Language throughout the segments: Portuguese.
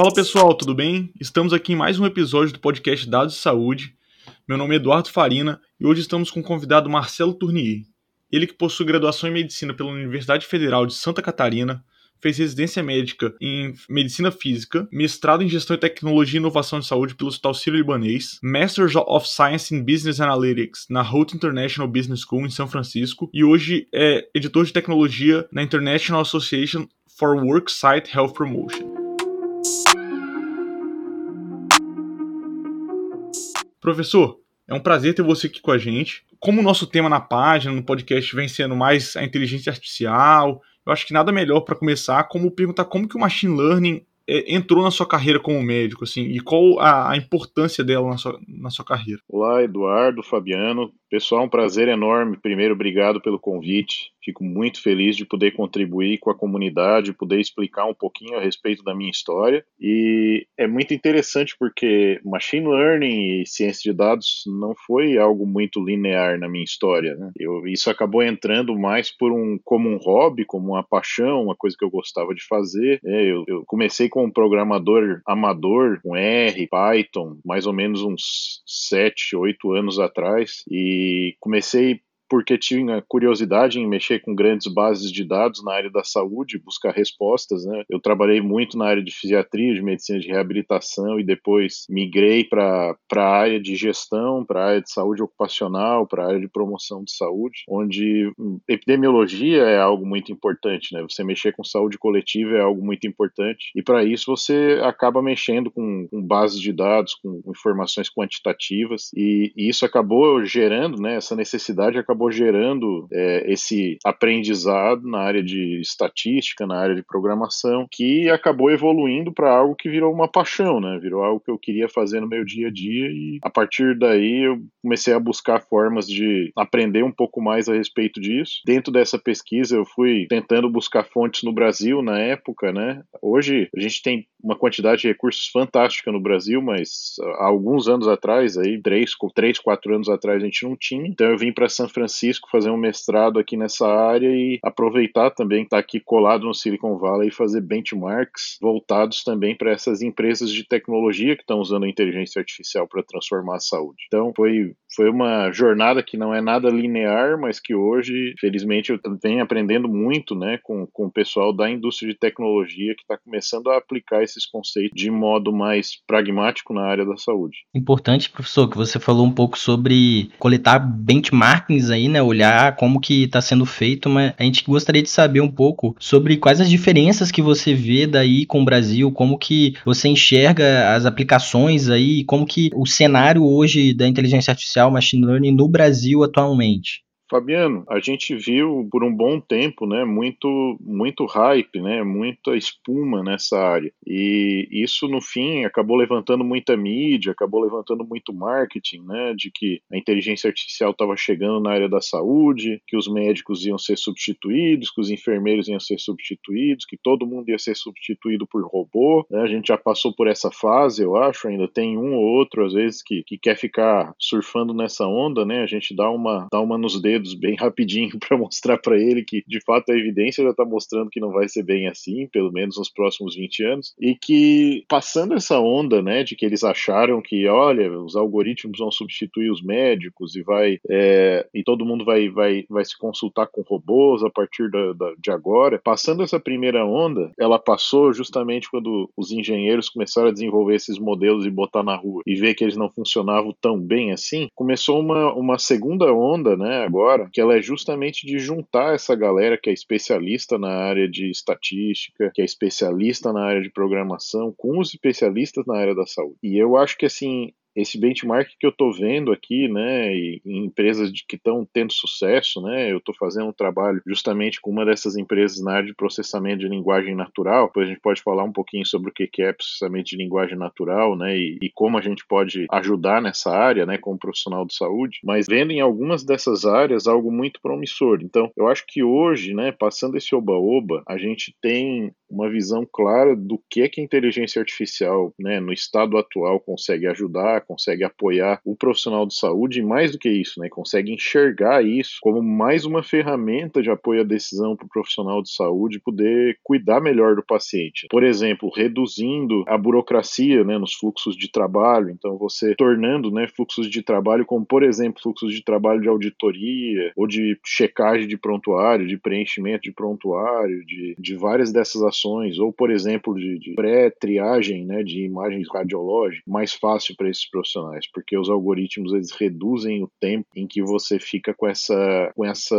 Fala pessoal, tudo bem? Estamos aqui em mais um episódio do podcast Dados de Saúde. Meu nome é Eduardo Farina e hoje estamos com o convidado Marcelo Tournier. Ele que possui graduação em medicina pela Universidade Federal de Santa Catarina, fez residência médica em medicina física, mestrado em gestão e tecnologia e inovação de saúde pelo Hospital Sírio-Libanês, Masters of Science in Business Analytics na Houghton International Business School em São Francisco e hoje é editor de tecnologia na International Association for Worksite Health Promotion. Professor, é um prazer ter você aqui com a gente. Como o nosso tema na página, no podcast, vem sendo mais a inteligência artificial, eu acho que nada melhor para começar como perguntar como que o machine learning é, entrou na sua carreira como médico, assim, e qual a, a importância dela na sua, na sua carreira? Olá, Eduardo, Fabiano. Pessoal, um prazer enorme. Primeiro, obrigado pelo convite. Fico muito feliz de poder contribuir com a comunidade, poder explicar um pouquinho a respeito da minha história. E é muito interessante porque machine learning e ciência de dados não foi algo muito linear na minha história. Né? Eu, isso acabou entrando mais por um como um hobby, como uma paixão, uma coisa que eu gostava de fazer. É, eu, eu comecei como programador amador, com R, Python, mais ou menos uns 7, 8 anos atrás. E e comecei porque tinha curiosidade em mexer com grandes bases de dados na área da saúde, buscar respostas. Né? Eu trabalhei muito na área de fisiatria, de medicina de reabilitação e depois migrei para a área de gestão, para a área de saúde ocupacional, para a área de promoção de saúde, onde hum, epidemiologia é algo muito importante. Né? Você mexer com saúde coletiva é algo muito importante e para isso você acaba mexendo com, com bases de dados, com informações quantitativas e, e isso acabou gerando, né, essa necessidade acabou acabou gerando é, esse aprendizado na área de estatística, na área de programação, que acabou evoluindo para algo que virou uma paixão, né? Virou algo que eu queria fazer no meu dia a dia e a partir daí eu comecei a buscar formas de aprender um pouco mais a respeito disso. Dentro dessa pesquisa eu fui tentando buscar fontes no Brasil na época, né? Hoje a gente tem uma quantidade de recursos fantástica no Brasil, mas há alguns anos atrás, aí três, três, quatro anos atrás a gente não tinha. Então eu vim para São Francisco fazer um mestrado aqui nessa área e aproveitar também estar tá aqui colado no Silicon Valley e fazer benchmarks voltados também para essas empresas de tecnologia que estão usando a inteligência artificial para transformar a saúde. Então foi foi uma jornada que não é nada linear, mas que hoje, felizmente, eu venho aprendendo muito né, com, com o pessoal da indústria de tecnologia que está começando a aplicar esses conceitos de modo mais pragmático na área da saúde. Importante, professor, que você falou um pouco sobre coletar benchmarkings aí, né? Olhar como que está sendo feito, mas a gente gostaria de saber um pouco sobre quais as diferenças que você vê daí com o Brasil, como que você enxerga as aplicações aí, como que o cenário hoje da inteligência artificial, machine learning no Brasil atualmente. Fabiano, a gente viu por um bom tempo, né, muito, muito hype, né, muita espuma nessa área. E isso, no fim, acabou levantando muita mídia, acabou levantando muito marketing, né, de que a inteligência artificial estava chegando na área da saúde, que os médicos iam ser substituídos, que os enfermeiros iam ser substituídos, que todo mundo ia ser substituído por robô. Né? A gente já passou por essa fase, eu acho, ainda tem um ou outro, às vezes, que, que quer ficar surfando nessa onda, né, a gente dá uma, dá uma nos dedos bem rapidinho para mostrar para ele que, de fato, a evidência já está mostrando que não vai ser bem assim, pelo menos nos próximos 20 anos, e que passando essa onda, né, de que eles acharam que, olha, os algoritmos vão substituir os médicos e vai é, e todo mundo vai, vai, vai se consultar com robôs a partir da, da, de agora. Passando essa primeira onda, ela passou justamente quando os engenheiros começaram a desenvolver esses modelos e botar na rua e ver que eles não funcionavam tão bem assim. Começou uma, uma segunda onda, né, agora agora, que ela é justamente de juntar essa galera que é especialista na área de estatística, que é especialista na área de programação, com os especialistas na área da saúde. E eu acho que assim, esse benchmark que eu estou vendo aqui, né, em empresas de, que estão tendo sucesso, né, eu estou fazendo um trabalho justamente com uma dessas empresas na área de processamento de linguagem natural, depois a gente pode falar um pouquinho sobre o que é processamento de linguagem natural, né, e, e como a gente pode ajudar nessa área, né, como profissional de saúde, mas vendo em algumas dessas áreas algo muito promissor. Então, eu acho que hoje, né, passando esse oba-oba, a gente tem uma visão clara do que é que a inteligência artificial, né, no estado atual, consegue ajudar, consegue apoiar o profissional de saúde, e mais do que isso, né, consegue enxergar isso como mais uma ferramenta de apoio à decisão para o profissional de saúde poder cuidar melhor do paciente. Por exemplo, reduzindo a burocracia né, nos fluxos de trabalho, então você tornando né, fluxos de trabalho como, por exemplo, fluxos de trabalho de auditoria ou de checagem de prontuário, de preenchimento de prontuário, de, de várias dessas ações, ou, por exemplo, de, de pré-triagem né, de imagens radiológicas, mais fácil para esses profissionais, porque os algoritmos eles reduzem o tempo em que você fica com essa com essa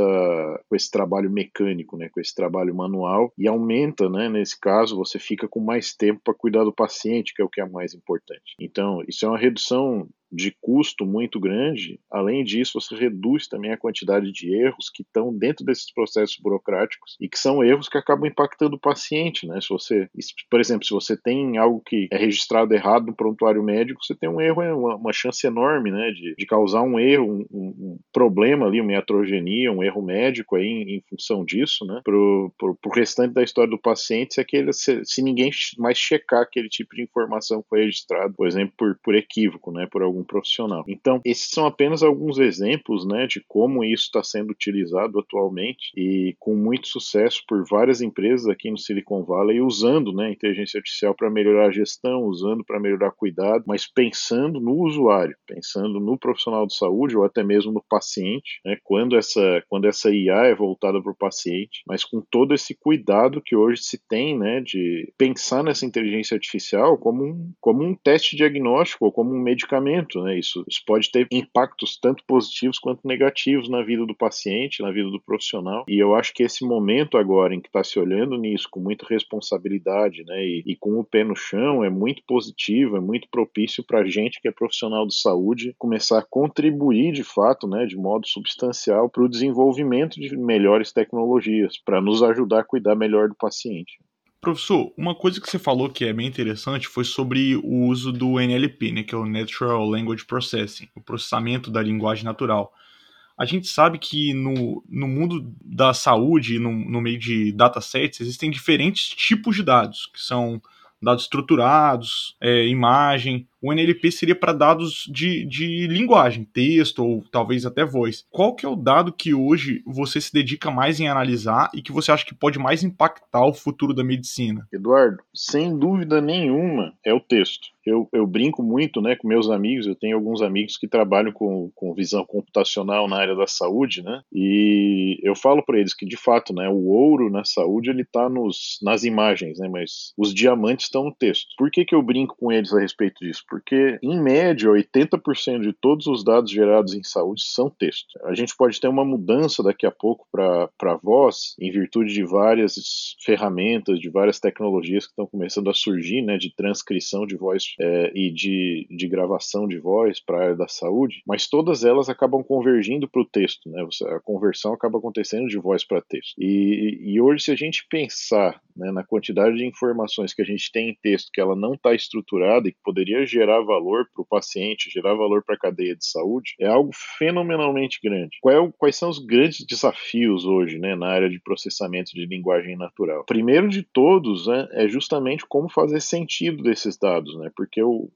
com esse trabalho mecânico, né, com esse trabalho manual e aumenta, né, nesse caso, você fica com mais tempo para cuidar do paciente, que é o que é mais importante. Então, isso é uma redução de custo muito grande, além disso, você reduz também a quantidade de erros que estão dentro desses processos burocráticos e que são erros que acabam impactando o paciente, né? Se você, por exemplo, se você tem algo que é registrado errado no prontuário médico, você tem um erro, é uma, chance enorme, né, de, de causar um erro, um, um, problema ali, uma iatrogenia, um erro médico aí em, em função disso, né? Pro, pro, pro, restante da história do paciente, se, aquele, se, se ninguém mais checar aquele tipo de informação que foi registrado, por exemplo, por, por equívoco, né, por algum algum profissional. Então, esses são apenas alguns exemplos né, de como isso está sendo utilizado atualmente e com muito sucesso por várias empresas aqui no Silicon Valley usando né, inteligência artificial para melhorar a gestão, usando para melhorar cuidado, mas pensando no usuário, pensando no profissional de saúde ou até mesmo no paciente, né, quando, essa, quando essa IA é voltada para o paciente, mas com todo esse cuidado que hoje se tem né, de pensar nessa inteligência artificial como um, como um teste diagnóstico ou como um medicamento né? Isso, isso pode ter impactos tanto positivos quanto negativos na vida do paciente, na vida do profissional. E eu acho que esse momento agora em que está se olhando nisso com muita responsabilidade, né? E, e, com o pé no chão é muito positivo, é muito propício para a gente que é profissional de saúde começar a contribuir de fato, né? De modo substancial para o desenvolvimento de melhores tecnologias para nos ajudar a cuidar melhor do paciente. Professor, uma coisa que você falou que é bem interessante foi sobre o uso do NLP, né, que é o Natural Language Processing, o processamento da linguagem natural. A gente sabe que no, no mundo da saúde, no, no meio de datasets, existem diferentes tipos de dados, que são dados estruturados, é, imagem. O NLP seria para dados de, de linguagem, texto ou talvez até voz. Qual que é o dado que hoje você se dedica mais em analisar e que você acha que pode mais impactar o futuro da medicina? Eduardo, sem dúvida nenhuma é o texto eu, eu brinco muito né, com meus amigos, eu tenho alguns amigos que trabalham com, com visão computacional na área da saúde, né? E eu falo para eles que, de fato, né, o ouro na saúde ele está nas imagens, né? Mas os diamantes estão no texto. Por que, que eu brinco com eles a respeito disso? Porque, em média, 80% de todos os dados gerados em saúde são texto. A gente pode ter uma mudança daqui a pouco para voz, em virtude de várias ferramentas, de várias tecnologias que estão começando a surgir, né? De transcrição de voz é, e de, de gravação de voz para a área da saúde, mas todas elas acabam convergindo para o texto, né? A conversão acaba acontecendo de voz para texto. E, e hoje, se a gente pensar né, na quantidade de informações que a gente tem em texto que ela não está estruturada e que poderia gerar valor para o paciente, gerar valor para a cadeia de saúde, é algo fenomenalmente grande. É quais são os grandes desafios hoje né, na área de processamento de linguagem natural? Primeiro de todos né, é justamente como fazer sentido desses dados, né? porque o,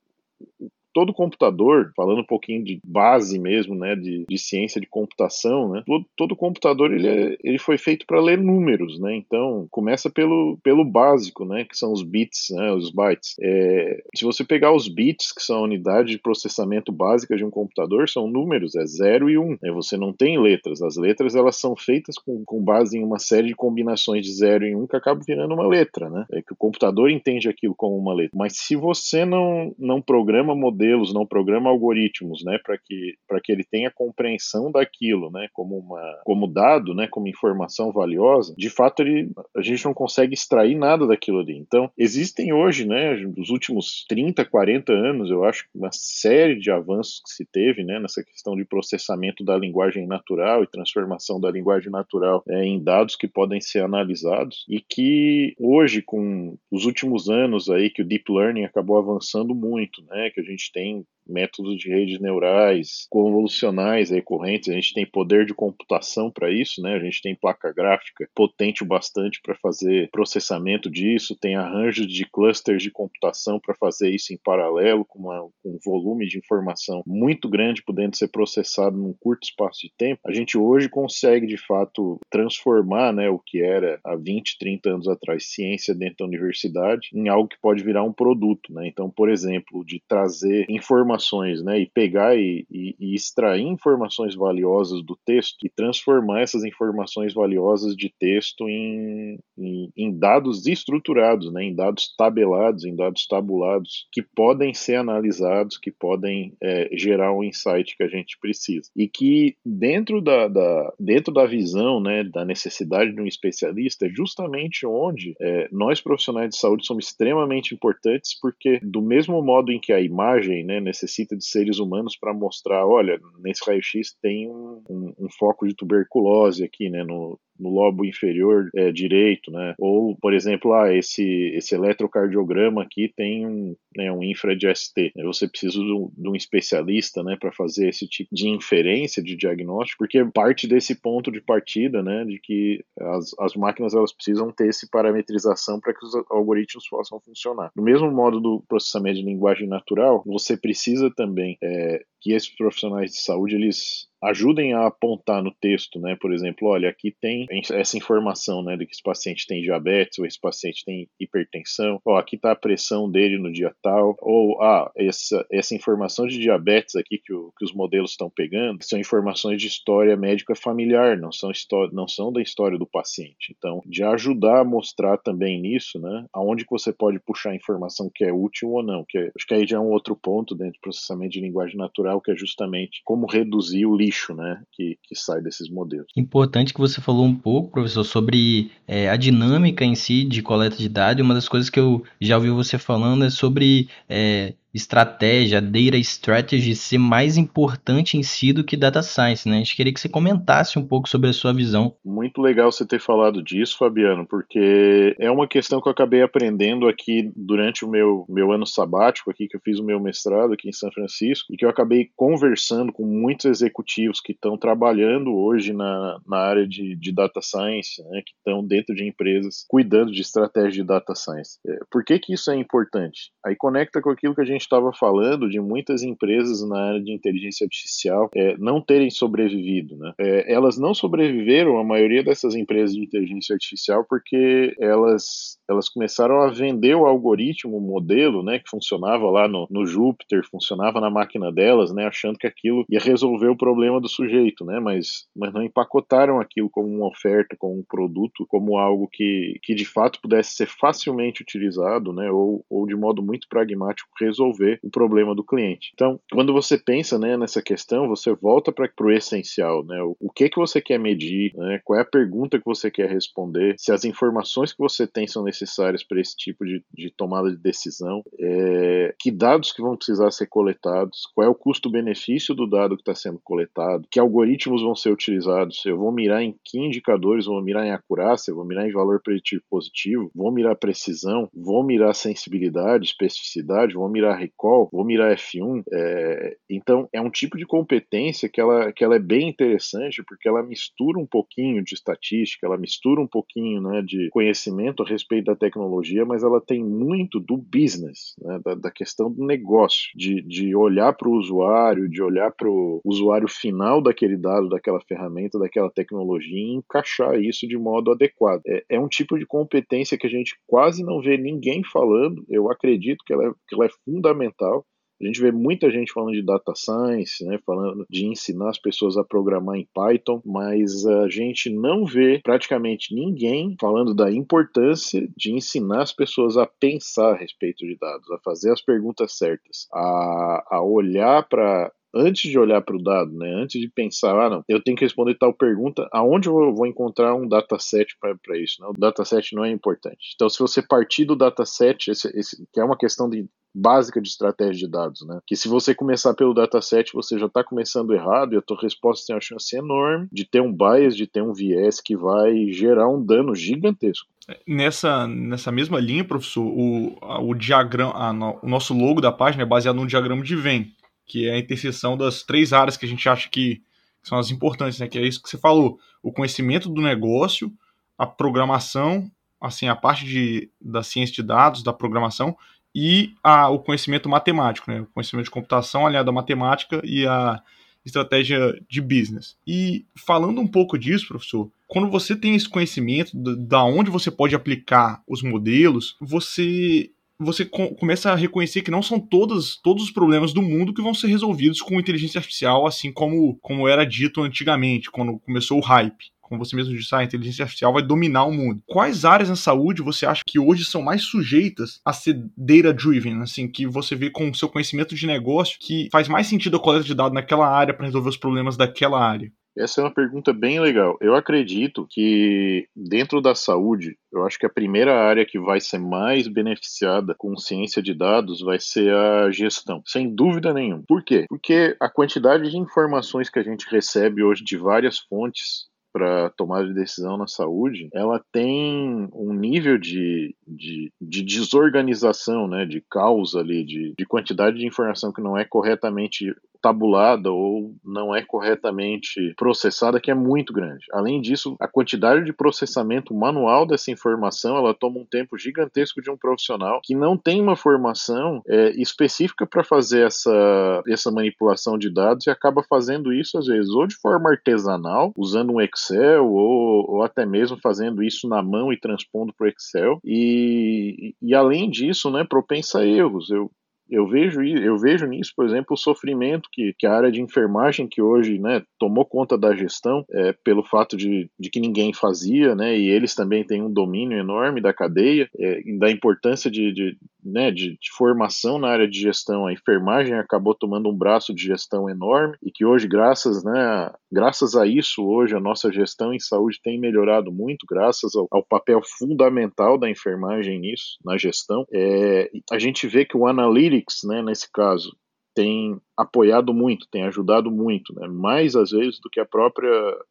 todo computador, falando um pouquinho de base mesmo, né, de, de ciência de computação, né, todo, computador ele, é, ele foi feito para ler números, né, então começa pelo, pelo básico, né, que são os bits, né, os bytes. É, se você pegar os bits, que são a unidade de processamento básica de um computador, são números, é 0 e 1, um, né, você não tem letras, as letras elas são feitas com, com base em uma série de combinações de 0 e 1 um, que acabam virando uma letra, né, é que o computador entende aquilo como uma letra, mas se você não, não programa modelos modelos, não programa algoritmos, né, para que, que ele tenha compreensão daquilo, né, como, uma, como dado, né, como informação valiosa, de fato ele, a gente não consegue extrair nada daquilo ali. Então, existem hoje, né, nos últimos 30, 40 anos, eu acho, uma série de avanços que se teve, né, nessa questão de processamento da linguagem natural e transformação da linguagem natural é, em dados que podem ser analisados e que hoje, com os últimos anos aí que o deep learning acabou avançando muito, né, que a gente tem métodos de redes neurais convolucionais recorrentes, a gente tem poder de computação para isso, né? A gente tem placa gráfica potente o bastante para fazer processamento disso, tem arranjos de clusters de computação para fazer isso em paralelo, com, uma, com um volume de informação muito grande podendo ser processado num curto espaço de tempo. A gente hoje consegue, de fato, transformar né, o que era há 20, 30 anos atrás ciência dentro da universidade em algo que pode virar um produto. Né? Então, por exemplo, de trazer informações né, e pegar e, e, e extrair informações valiosas do texto e transformar essas informações valiosas de texto em, em, em dados estruturados, né, em dados tabelados, em dados tabulados, que podem ser analisados, que podem é, gerar o um insight que a gente precisa. E que dentro da, da, dentro da visão né, da necessidade de um especialista, é justamente onde é, nós profissionais de saúde somos extremamente importantes, porque do mesmo modo em que a imagem né, necessita de seres humanos para mostrar, olha, nesse raio-x tem um, um, um, foco de tuberculose aqui, né, no, no lobo inferior é, direito, né? Ou, por exemplo, ah, esse, esse eletrocardiograma aqui tem um, né, um infra de ST. Você precisa de um, de um especialista, né, para fazer esse tipo de inferência de diagnóstico, porque parte desse ponto de partida, né, de que as, as máquinas elas precisam ter esse parametrização para que os algoritmos possam funcionar. Do mesmo modo do processamento de linguagem natural, você precisa também é, que esses profissionais de saúde eles ajudem a apontar no texto, né? Por exemplo, olha, aqui tem essa informação, né, de que esse paciente tem diabetes ou esse paciente tem hipertensão. Ó, aqui está a pressão dele no dia tal. Ou ah, essa essa informação de diabetes aqui que, o, que os modelos estão pegando são informações de história médica familiar, não são não são da história do paciente. Então, de ajudar a mostrar também nisso, né, aonde que você pode puxar informação que é útil ou não. Que é, acho que aí já é um outro ponto dentro do processamento de linguagem natural que é justamente como reduzir o lixo né, que, que sai desses modelos. Importante que você falou um pouco, professor, sobre é, a dinâmica em si de coleta de dados. Uma das coisas que eu já ouvi você falando é sobre é, estratégia, data strategy ser mais importante em si do que data science, né? A gente queria que você comentasse um pouco sobre a sua visão. Muito legal você ter falado disso, Fabiano, porque é uma questão que eu acabei aprendendo aqui durante o meu, meu ano sabático aqui, que eu fiz o meu mestrado aqui em São Francisco, e que eu acabei conversando com muitos executivos que estão trabalhando hoje na, na área de, de data science, né, que estão dentro de empresas cuidando de estratégia de data science. É, por que que isso é importante? Aí conecta com aquilo que a gente estava falando de muitas empresas na área de inteligência artificial é, não terem sobrevivido. Né? É, elas não sobreviveram, a maioria dessas empresas de inteligência artificial, porque elas, elas começaram a vender o algoritmo, o modelo, né, que funcionava lá no, no Júpiter, funcionava na máquina delas, né, achando que aquilo ia resolver o problema do sujeito, né, mas, mas não empacotaram aquilo como uma oferta, como um produto, como algo que, que de fato pudesse ser facilmente utilizado, né, ou, ou de modo muito pragmático resolver o problema do cliente. Então, quando você pensa né, nessa questão, você volta para o essencial, né? O, o, que que você quer medir, né? Qual é a pergunta que você quer responder? Se as informações que você tem são necessárias para esse tipo de, de, tomada de decisão? É, que dados que vão precisar ser coletados? Qual é o custo-benefício do dado que está sendo coletado? Que algoritmos vão ser utilizados? Eu vou mirar em que indicadores? Vou mirar em acurácia? Vou mirar em valor preditivo positivo? Vou mirar precisão? Vou mirar sensibilidade, especificidade? Vou mirar recall, vou mirar F1. É, então, é um tipo de competência que ela, que ela é bem interessante, porque ela mistura um pouquinho de estatística, ela mistura um pouquinho né, de conhecimento a respeito da tecnologia, mas ela tem muito do business, né, da, da, questão do negócio, de, de olhar para o usuário, de olhar para o usuário final daquele dado, daquela ferramenta, daquela tecnologia e encaixar isso de modo adequado. É, é um tipo de competência que a gente quase não vê ninguém falando, eu acredito que ela é, que ela é fundamental fundamental. A gente vê muita gente falando de data science, né, falando de ensinar as pessoas a programar em Python, mas a gente não vê praticamente ninguém falando da importância de ensinar as pessoas a pensar a respeito de dados, a fazer as perguntas certas, a, a olhar para antes de olhar para o dado, né, antes de pensar, ah, não, eu tenho que responder tal pergunta, aonde eu vou encontrar um dataset para isso? Né? O dataset não é importante. Então, se você partir do dataset, esse, esse, que é uma questão de básica de estratégia de dados, né? Que se você começar pelo dataset, você já está começando errado e a tua resposta tem uma chance enorme de ter um bias, de ter um viés que vai gerar um dano gigantesco. Nessa, nessa mesma linha, professor, o, o diagrama, a, o nosso logo da página é baseado num diagrama de Venn que é a interseção das três áreas que a gente acha que são as importantes, né? Que é isso que você falou, o conhecimento do negócio, a programação, assim, a parte de, da ciência de dados, da programação e a, o conhecimento matemático, né? O conhecimento de computação aliado à matemática e a estratégia de business. E falando um pouco disso, professor, quando você tem esse conhecimento da onde você pode aplicar os modelos, você você começa a reconhecer que não são todos, todos os problemas do mundo que vão ser resolvidos com inteligência artificial, assim como, como era dito antigamente, quando começou o hype. Como você mesmo disse, a inteligência artificial vai dominar o mundo. Quais áreas na saúde você acha que hoje são mais sujeitas a ser data-driven? Assim, que você vê com o seu conhecimento de negócio que faz mais sentido a coleta de dados naquela área para resolver os problemas daquela área? Essa é uma pergunta bem legal. Eu acredito que dentro da saúde, eu acho que a primeira área que vai ser mais beneficiada com ciência de dados vai ser a gestão, sem dúvida nenhuma. Por quê? Porque a quantidade de informações que a gente recebe hoje de várias fontes para tomada de decisão na saúde, ela tem um nível de, de, de desorganização, né, de causa ali, de, de quantidade de informação que não é corretamente tabulada ou não é corretamente processada que é muito grande. Além disso, a quantidade de processamento manual dessa informação ela toma um tempo gigantesco de um profissional que não tem uma formação é, específica para fazer essa, essa manipulação de dados e acaba fazendo isso às vezes ou de forma artesanal, usando um Excel ou, ou até mesmo fazendo isso na mão e transpondo para o Excel. E, e, além disso, né, propensa a erros. Eu eu vejo, eu vejo nisso, por exemplo, o sofrimento que, que a área de enfermagem, que hoje né, tomou conta da gestão, é, pelo fato de, de que ninguém fazia, né, e eles também têm um domínio enorme da cadeia, é, da importância de, de, né, de, de, formação na área de gestão. A enfermagem acabou tomando um braço de gestão enorme e que hoje, graças, né, graças a isso, hoje a nossa gestão em saúde tem melhorado muito, graças ao, ao papel fundamental da enfermagem nisso, na gestão. É, a gente vê que o analytics né, nesse caso, tem apoiado muito, tem ajudado muito, né? mais às vezes do que a própria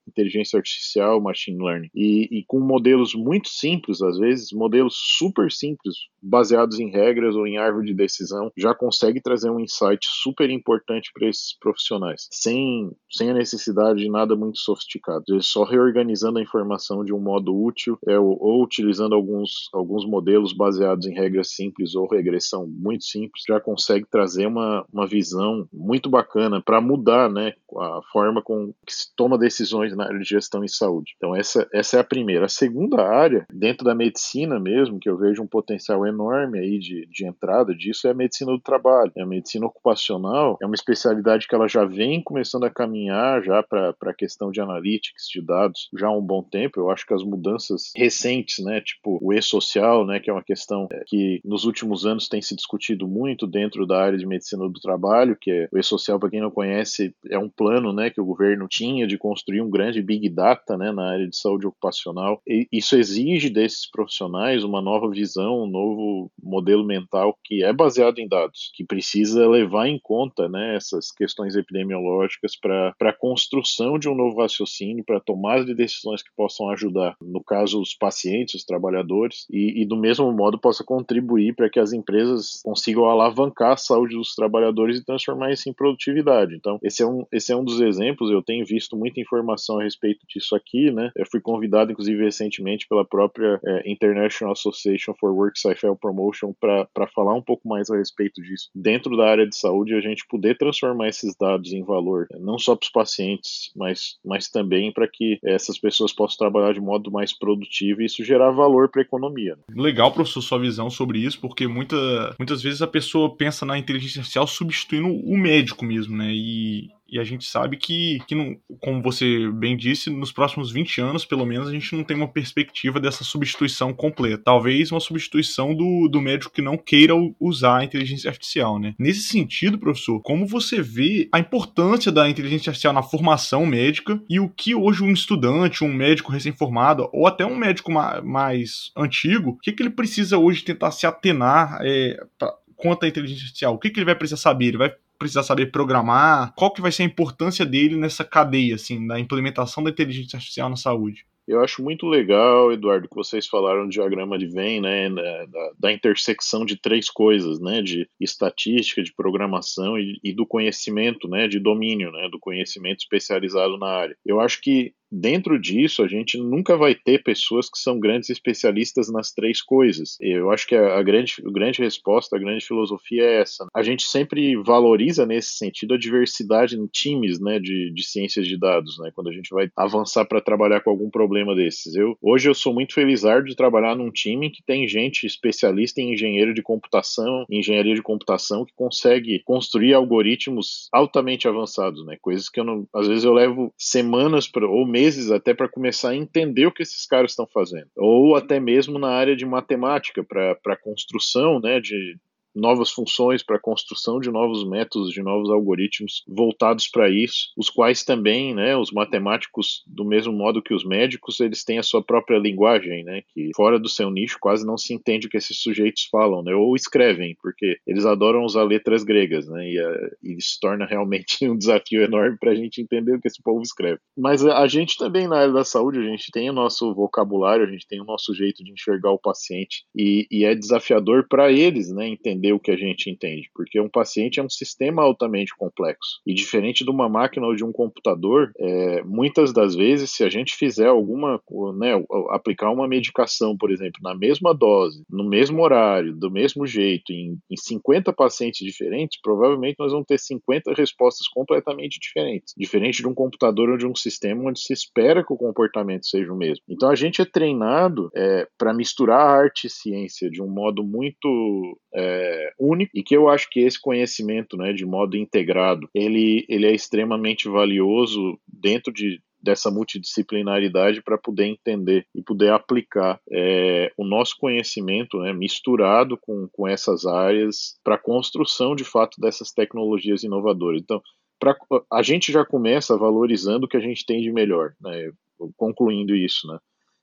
inteligência artificial, machine learning. E, e, com modelos muito simples, às vezes, modelos super simples, baseados em regras ou em árvore de decisão, já consegue trazer um insight super importante para esses profissionais, sem, sem a necessidade de nada muito sofisticado. Vezes, só reorganizando a informação de um modo útil é, ou, ou utilizando alguns, alguns modelos baseados em regras simples ou regressão muito simples, já consegue trazer uma, uma visão muito bacana para mudar né, a forma com que se toma decisões na área de gestão em saúde. Então, essa, essa é a primeira. A segunda área, dentro da medicina mesmo, que eu vejo um potencial enorme aí de, de entrada disso, é a medicina do trabalho. A medicina ocupacional é uma especialidade que ela já vem começando a caminhar já para a questão de analytics, de dados, já há um bom tempo. Eu acho que as mudanças recentes, né, tipo o e-social, né, que é uma questão é, que nos últimos anos tem se discutido muito dentro da área de medicina do trabalho, que é o E-Social, para quem não conhece, é um plano né, que o governo tinha de construir um grande Big Data né, na área de saúde ocupacional. E isso exige desses profissionais uma nova visão, um novo modelo mental que é baseado em dados, que precisa levar em conta né, essas questões epidemiológicas para a construção de um novo raciocínio, para tomada de decisões que possam ajudar, no caso, os pacientes, os trabalhadores, e, e do mesmo modo possa contribuir para que as empresas consigam alavancar a saúde dos trabalhadores e transformar isso em produtividade. Então, esse é um, esse é um dos exemplos. Eu tenho visto muita informação a respeito disso aqui, né? Eu fui convidado, inclusive, recentemente pela própria é, International Association for Work-Life Promotion para falar um pouco mais a respeito disso. Dentro da área de saúde, a gente poder transformar esses dados em valor, né? não só para os pacientes, mas, mas também para que essas pessoas possam trabalhar de modo mais produtivo e isso gerar valor para a economia. Né? Legal, professor, sua visão sobre isso, porque muita, muitas vezes a pessoa pensa na inteligência artificial substituindo o médico mesmo, né? E, e a gente sabe que, que não, como você bem disse, nos próximos 20 anos, pelo menos, a gente não tem uma perspectiva dessa substituição completa. Talvez uma substituição do, do médico que não queira usar a inteligência artificial, né? Nesse sentido, professor, como você vê a importância da inteligência artificial na formação médica e o que hoje um estudante, um médico recém-formado, ou até um médico mais antigo, o que, que ele precisa hoje tentar se atenar é, pra, quanto à inteligência artificial? O que, que ele vai precisar saber? Ele vai precisar saber programar? Qual que vai ser a importância dele nessa cadeia, assim, da implementação da inteligência artificial na saúde? Eu acho muito legal, Eduardo, que vocês falaram do diagrama de Venn, né, da, da, intersecção de três coisas, né, de estatística, de programação e, e do conhecimento, né, de domínio, né, do conhecimento especializado na área. Eu acho que dentro disso, a gente nunca vai ter pessoas que são grandes especialistas nas três coisas. Eu acho que a, grande, a grande resposta, a grande filosofia é essa. A gente sempre valoriza nesse sentido a diversidade em times né, de, de ciências de dados, né, quando a gente vai avançar para trabalhar com algum problema desses. Eu, hoje eu sou muito feliz de trabalhar num time que tem gente especialista em engenheiro de computação, engenharia de computação, que consegue construir algoritmos altamente avançados, né, coisas que eu não, às vezes eu levo semanas pra, ou meses meses até para começar a entender o que esses caras estão fazendo. Ou até mesmo na área de matemática, para construção né, de, novas funções para a construção de novos métodos, de novos algoritmos voltados para isso, os quais também, né, os matemáticos, do mesmo modo que os médicos, eles têm a sua própria linguagem, né, que fora do seu nicho quase não se entende o que esses sujeitos falam, né, ou escrevem, porque eles adoram usar letras gregas, né, e, a, e isso torna realmente um desafio enorme para a gente entender o que esse povo escreve. Mas a, a gente também na área da saúde, a gente tem o nosso vocabulário, a gente tem o nosso jeito de enxergar o paciente e, e é desafiador para eles, né, entender entender o que a gente entende, porque um paciente é um sistema altamente complexo. E diferente de uma máquina ou de um computador, é, muitas das vezes, se a gente fizer alguma, né, aplicar uma medicação, por exemplo, na mesma dose, no mesmo horário, do mesmo jeito, em, em 50 pacientes diferentes, provavelmente nós vamos ter 50 respostas completamente diferentes. Diferente de um computador ou de um sistema onde se espera que o comportamento seja o mesmo. Então a gente é treinado é, para misturar arte e ciência de um modo muito é, único e que eu acho que esse conhecimento, né, de modo integrado, ele, ele é extremamente valioso dentro de dessa multidisciplinaridade para poder entender e poder aplicar é, o nosso conhecimento né, misturado com, com essas áreas para a construção de fato dessas tecnologias inovadoras. Então, pra, a gente já começa valorizando o que a gente tem de melhor, né, concluindo isso. Né.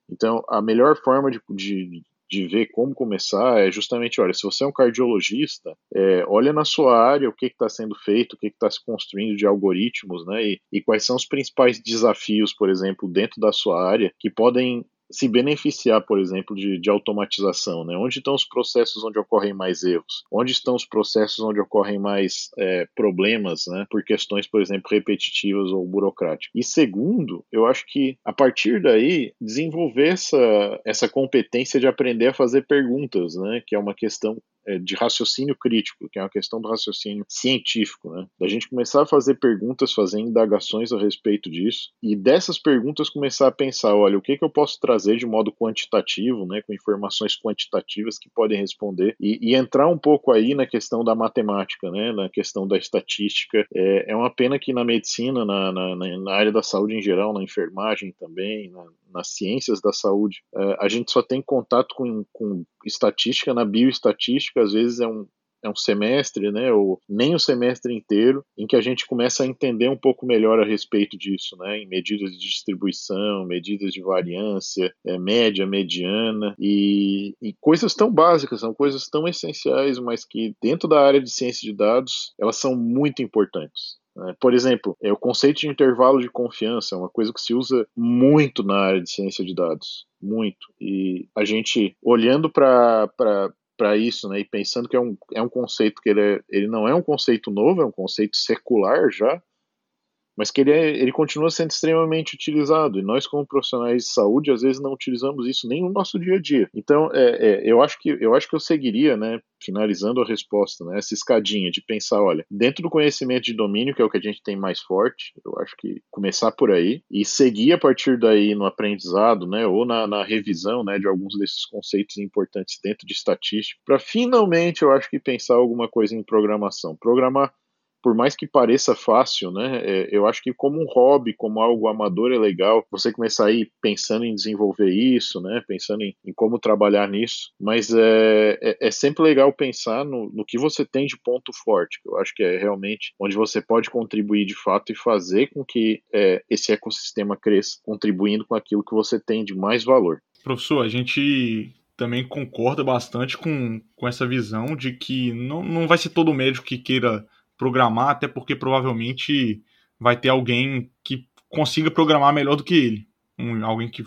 Então, a melhor forma de, de, de ver como começar é justamente, olha, se você é um cardiologista, é, olha na sua área o que está sendo feito, o que está se construindo de algoritmos, né, e, e quais são os principais desafios, por exemplo, dentro da sua área, que podem se beneficiar, por exemplo, de, de, automatização, né? Onde estão os processos onde ocorrem mais erros? Onde estão os processos onde ocorrem mais é, problemas, né? Por questões, por exemplo, repetitivas ou burocráticas. E segundo, eu acho que a partir daí desenvolver essa, essa competência de aprender a fazer perguntas, né? Que é uma questão de raciocínio crítico, que é uma questão do raciocínio científico, né? Da gente começar a fazer perguntas, fazer indagações a respeito disso, e dessas perguntas começar a pensar, olha, o que, que eu posso trazer de modo quantitativo, né, com informações quantitativas que podem responder, e, e entrar um pouco aí na questão da matemática, né, na questão da estatística. É, é uma pena que na medicina, na, na, na área da saúde em geral, na enfermagem também, na, nas ciências da saúde, é, a gente só tem contato com, com estatística na bioestatística, às vezes é um, é um semestre, né, ou nem o semestre inteiro, em que a gente começa a entender um pouco melhor a respeito disso, né, em medidas de distribuição, medidas de variância, é, média, mediana, e, e, coisas tão básicas, são coisas tão essenciais, mas que dentro da área de ciência de dados, elas são muito importantes. Né? Por exemplo, é o conceito de intervalo de confiança é uma coisa que se usa muito na área de ciência de dados, muito. E a gente olhando para para isso, né, e pensando que é um, é um conceito que ele, é, ele não é um conceito novo, é um conceito secular já, mas que ele, é, ele continua sendo extremamente utilizado. E nós, como profissionais de saúde, às vezes não utilizamos isso nem no nosso dia a dia. Então, é, é, eu, acho que, eu acho que eu seguiria, né, finalizando a resposta, né, essa escadinha de pensar, olha, dentro do conhecimento de domínio, que é o que a gente tem mais forte, eu acho que começar por aí e seguir a partir daí no aprendizado, né, ou na, na revisão, né, de alguns desses conceitos importantes dentro de estatística, para finalmente, eu acho que pensar alguma coisa em programação. Programar por mais que pareça fácil, né, é, eu acho que como um hobby, como algo amador é legal, você começar a ir pensando em desenvolver isso, né, pensando em, em como trabalhar nisso, mas é, é, é sempre legal pensar no, no, que você tem de ponto forte, que eu acho que é realmente onde você pode contribuir de fato e fazer com que é, esse ecossistema cresça, contribuindo com aquilo que você tem de mais valor. Professor, a gente também concorda bastante com, com essa visão de que não, não vai ser todo médico que queira programar, até porque provavelmente vai ter alguém que consiga programar melhor do que ele. Um, alguém que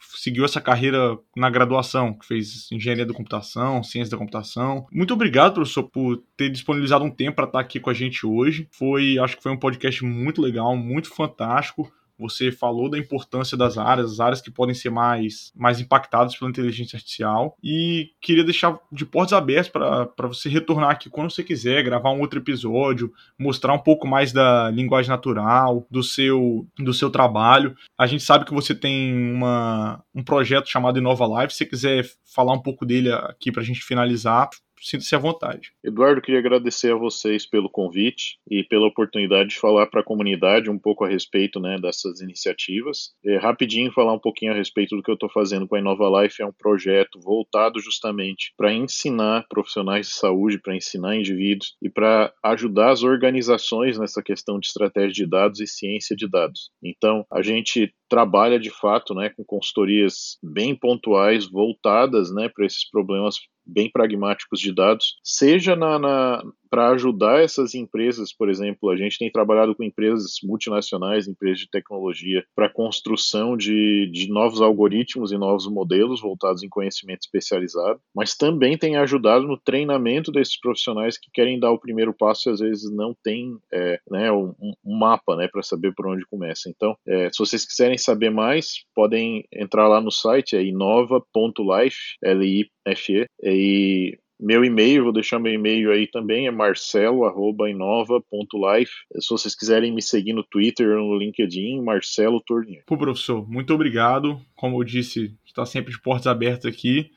seguiu essa carreira na graduação, que fez engenharia da computação, ciência da computação. Muito obrigado, professor, por ter disponibilizado um tempo para estar aqui com a gente hoje. Foi, acho que foi um podcast muito legal, muito fantástico. Você falou da importância das áreas, as áreas que podem ser mais, mais impactadas pela inteligência artificial. E queria deixar de portas abertas para você retornar aqui quando você quiser, gravar um outro episódio, mostrar um pouco mais da linguagem natural, do seu, do seu trabalho. A gente sabe que você tem uma, um projeto chamado Inova Live. Se você quiser falar um pouco dele aqui para a gente finalizar, sinta-se à vontade. Eduardo, queria agradecer a vocês pelo convite e pela oportunidade de falar para a comunidade um pouco a respeito né, dessas iniciativas. É, rapidinho, falar um pouquinho a respeito do que eu estou fazendo com a Inova Life. É um projeto voltado justamente para ensinar profissionais de saúde, para ensinar indivíduos e para ajudar as organizações nessa questão de estratégia de dados e ciência de dados. Então, a gente trabalha de fato né, com consultorias bem pontuais, voltadas né, para esses problemas bem pragmáticos de dados, seja na, na para ajudar essas empresas, por exemplo, a gente tem trabalhado com empresas multinacionais, empresas de tecnologia, para construção de, de novos algoritmos e novos modelos voltados em conhecimento especializado, mas também tem ajudado no treinamento desses profissionais que querem dar o primeiro passo e às vezes não tem é, né, um, um, mapa né, para saber por onde começa. Então, é, se vocês quiserem saber mais, podem entrar lá no site, é inova.life, L-I-F-E, e meu e-mail, vou deixar meu e-mail aí também, é marcelo.inova.life. Se vocês quiserem me seguir no Twitter ou no LinkedIn, Marcelo Tournier. Pô, professor, muito obrigado. Como eu disse, está sempre de portas abertas aqui.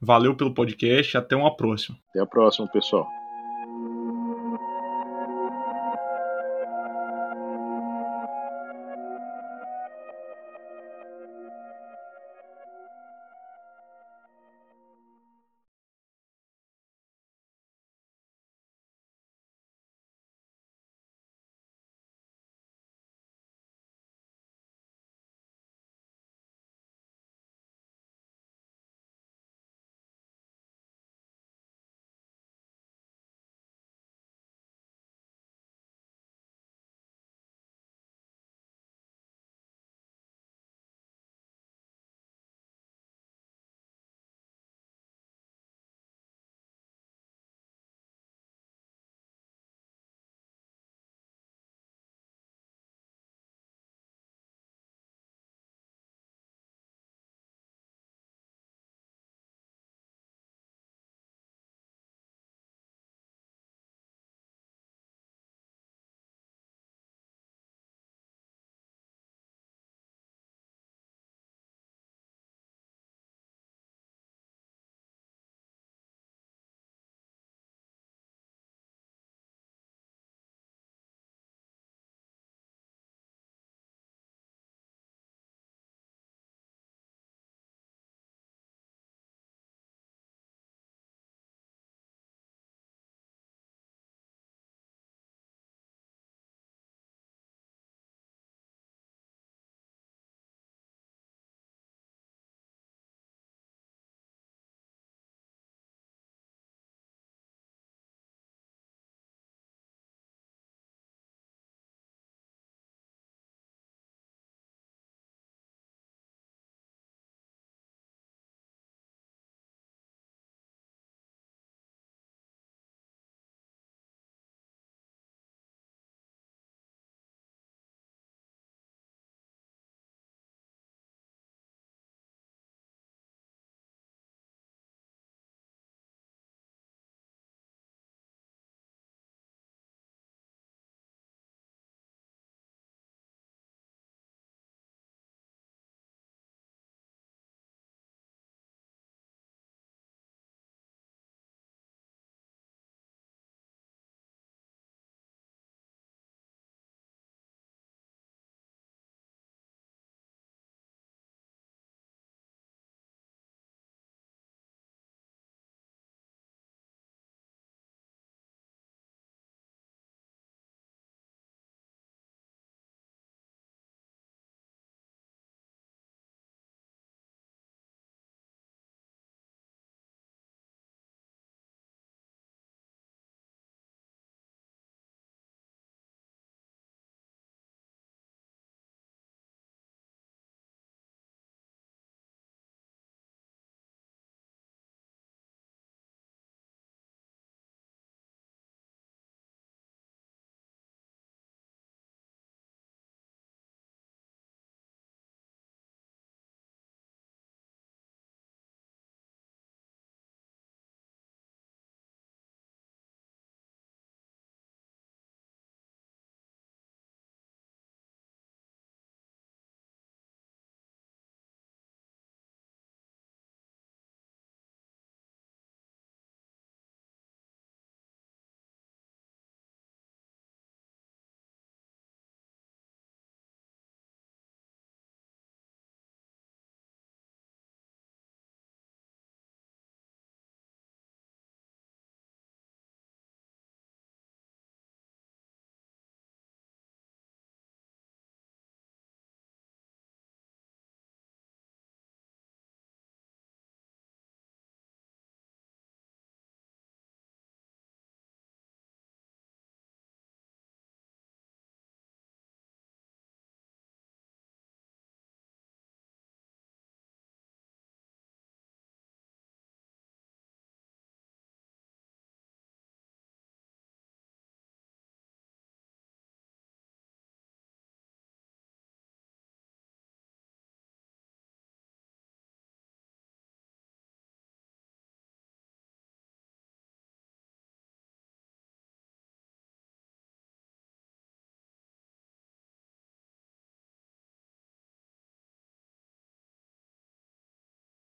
Valeu pelo podcast. Até uma próxima. Até a próxima, pessoal.